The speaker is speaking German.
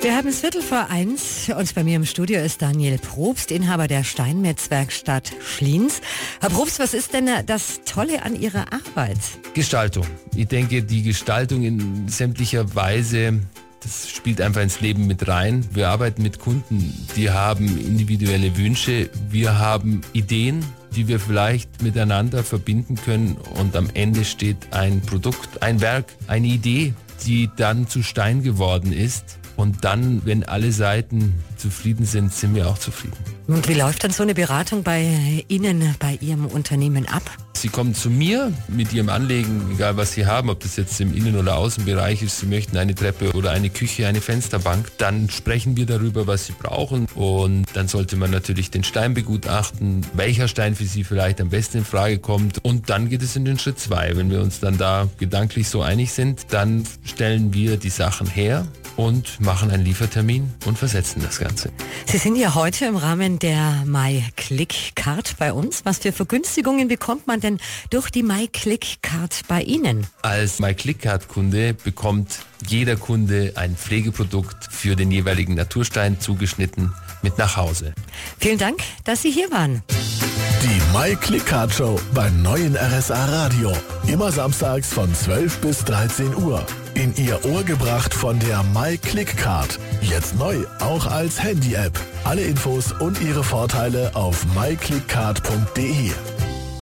Wir haben es Viertel vor eins und bei mir im Studio ist Daniel Probst, Inhaber der Steinmetzwerkstatt Schliens. Herr Probst, was ist denn das Tolle an Ihrer Arbeit? Gestaltung. Ich denke, die Gestaltung in sämtlicher Weise, das spielt einfach ins Leben mit rein. Wir arbeiten mit Kunden, die haben individuelle Wünsche, wir haben Ideen, die wir vielleicht miteinander verbinden können und am Ende steht ein Produkt, ein Werk, eine Idee, die dann zu Stein geworden ist und dann, wenn alle Seiten zufrieden sind, sind wir auch zufrieden. Und wie läuft dann so eine Beratung bei Ihnen, bei Ihrem Unternehmen ab? Sie kommen zu mir mit Ihrem Anliegen, egal was Sie haben, ob das jetzt im Innen- oder Außenbereich ist, Sie möchten eine Treppe oder eine Küche, eine Fensterbank, dann sprechen wir darüber, was Sie brauchen und dann sollte man natürlich den Stein begutachten, welcher Stein für Sie vielleicht am besten in Frage kommt und dann geht es in den Schritt zwei. Wenn wir uns dann da gedanklich so einig sind, dann stellen wir die Sachen her und machen einen Liefertermin und versetzen das Ganze. Sie sind ja heute im Rahmen der MyClick-Card bei uns. Was für Vergünstigungen bekommt man denn durch die MyClick-Card bei Ihnen? Als MyClick-Card-Kunde bekommt jeder Kunde ein Pflegeprodukt für den jeweiligen Naturstein zugeschnitten mit nach Hause. Vielen Dank, dass Sie hier waren. Die MyClickCard Show beim neuen RSA Radio. Immer samstags von 12 bis 13 Uhr. In Ihr Ohr gebracht von der MyClickCard. Jetzt neu, auch als Handy-App. Alle Infos und ihre Vorteile auf myclickcard.de.